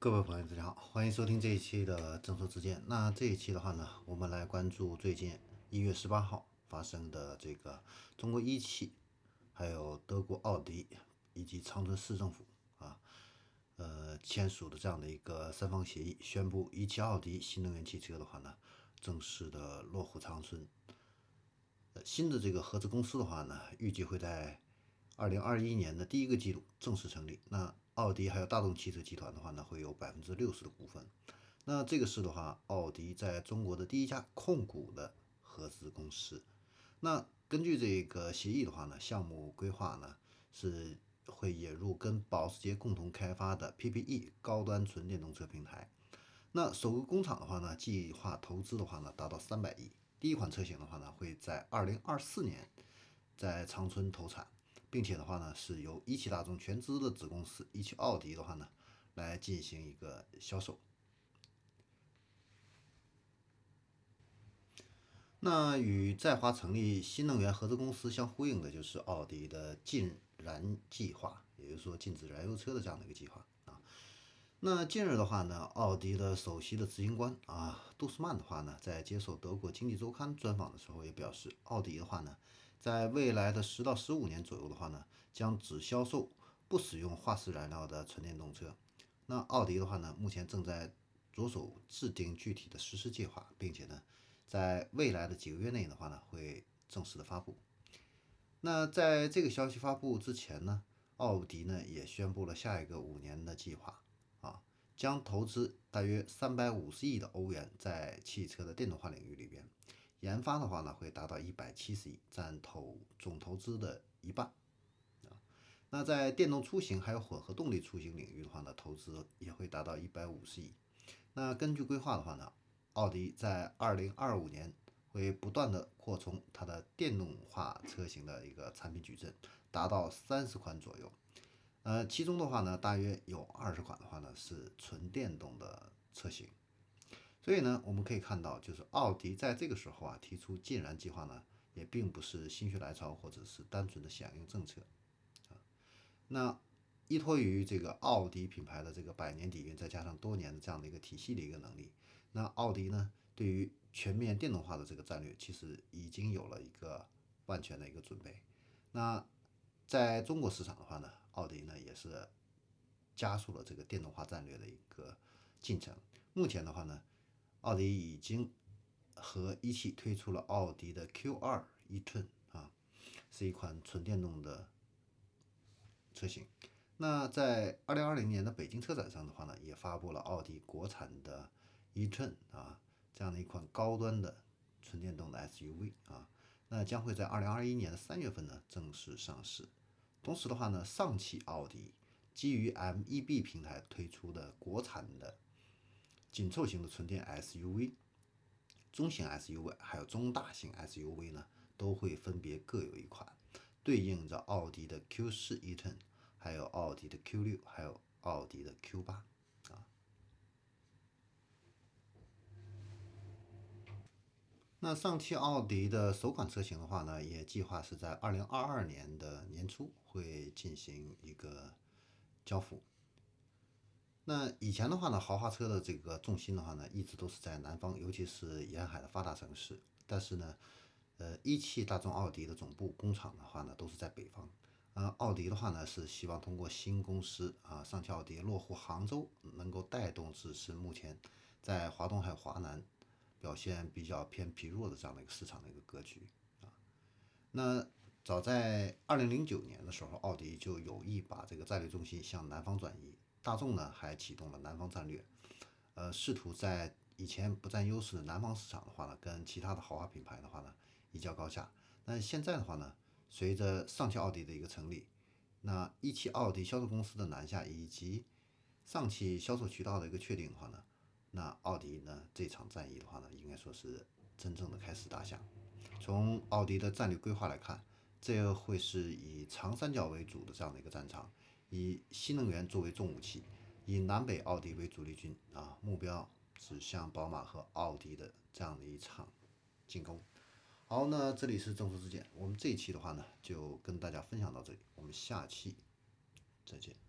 各位朋友，大家好，欢迎收听这一期的正说之见。那这一期的话呢，我们来关注最近一月十八号发生的这个中国一汽，还有德国奥迪以及长春市政府啊，呃签署的这样的一个三方协议，宣布一汽奥迪新能源汽车的话呢，正式的落户长春。呃，新的这个合资公司的话呢，预计会在二零二一年的第一个季度正式成立。那奥迪还有大众汽车集团的话呢，会有百分之六十的股份。那这个是的话，奥迪在中国的第一家控股的合资公司。那根据这个协议的话呢，项目规划呢是会引入跟保时捷共同开发的 PPE 高端纯电动车平台。那首个工厂的话呢，计划投资的话呢达到三百亿。第一款车型的话呢，会在二零二四年在长春投产。并且的话呢，是由一汽大众全资的子公司一汽奥迪的话呢，来进行一个销售。那与在华成立新能源合资公司相呼应的，就是奥迪的禁燃计划，也就是说禁止燃油车的这样的一个计划啊。那近日的话呢，奥迪的首席的执行官啊，杜斯曼的话呢，在接受德国经济周刊专访的时候也表示，奥迪的话呢。在未来的十到十五年左右的话呢，将只销售不使用化石燃料的纯电动车。那奥迪的话呢，目前正在着手制定具体的实施计划，并且呢，在未来的几个月内的话呢，会正式的发布。那在这个消息发布之前呢，奥迪呢也宣布了下一个五年的计划啊，将投资大约三百五十亿的欧元在汽车的电动化领域里边。研发的话呢，会达到一百七十亿，占投总投资的一半啊。那在电动出行还有混合动力出行领域的话呢，投资也会达到一百五十亿。那根据规划的话呢，奥迪在二零二五年会不断的扩充它的电动化车型的一个产品矩阵，达到三十款左右。呃，其中的话呢，大约有二十款的话呢是纯电动的车型。所以呢，我们可以看到，就是奥迪在这个时候啊提出禁燃计划呢，也并不是心血来潮或者是单纯的响应政策啊。那依托于这个奥迪品牌的这个百年底蕴，再加上多年的这样的一个体系的一个能力，那奥迪呢对于全面电动化的这个战略，其实已经有了一个万全的一个准备。那在中国市场的话呢，奥迪呢也是加速了这个电动化战略的一个进程。目前的话呢。奥迪已经和一汽推出了奥迪的 Q2 e-tron 啊，是一款纯电动的车型。那在二零二零年的北京车展上的话呢，也发布了奥迪国产的 e-tron 啊，这样的一款高端的纯电动的 SUV 啊，那将会在二零二一年的三月份呢正式上市。同时的话呢，上汽奥迪基于 MEB 平台推出的国产的。紧凑型的纯电 SUV、中型 SUV 还有中大型 SUV 呢，都会分别各有一款，对应着奥迪的 Q4 e-tron，还有奥迪的 Q6，还有奥迪的 Q8 啊。那上汽奥迪的首款车型的话呢，也计划是在二零二二年的年初会进行一个交付。那以前的话呢，豪华车的这个重心的话呢，一直都是在南方，尤其是沿海的发达城市。但是呢，呃，一汽大众奥迪的总部工厂的话呢，都是在北方。呃，奥迪的话呢，是希望通过新公司啊，上汽奥迪落户杭州，能够带动自身目前在华东还有华南表现比较偏疲弱的这样的一个市场的一个格局啊。那早在二零零九年的时候，奥迪就有意把这个战略重心向南方转移。大众呢还启动了南方战略，呃，试图在以前不占优势的南方市场的话呢，跟其他的豪华品牌的话呢一较高下。那现在的话呢，随着上汽奥迪的一个成立，那一汽奥迪销售公司的南下以及上汽销售渠道的一个确定的话呢，那奥迪呢这场战役的话呢，应该说是真正的开始打响。从奥迪的战略规划来看，这会是以长三角为主的这样的一个战场。以新能源作为重武器，以南北奥迪为主力军啊，目标指向宝马和奥迪的这样的一场进攻。好，那这里是正说之见，我们这一期的话呢，就跟大家分享到这里，我们下期再见。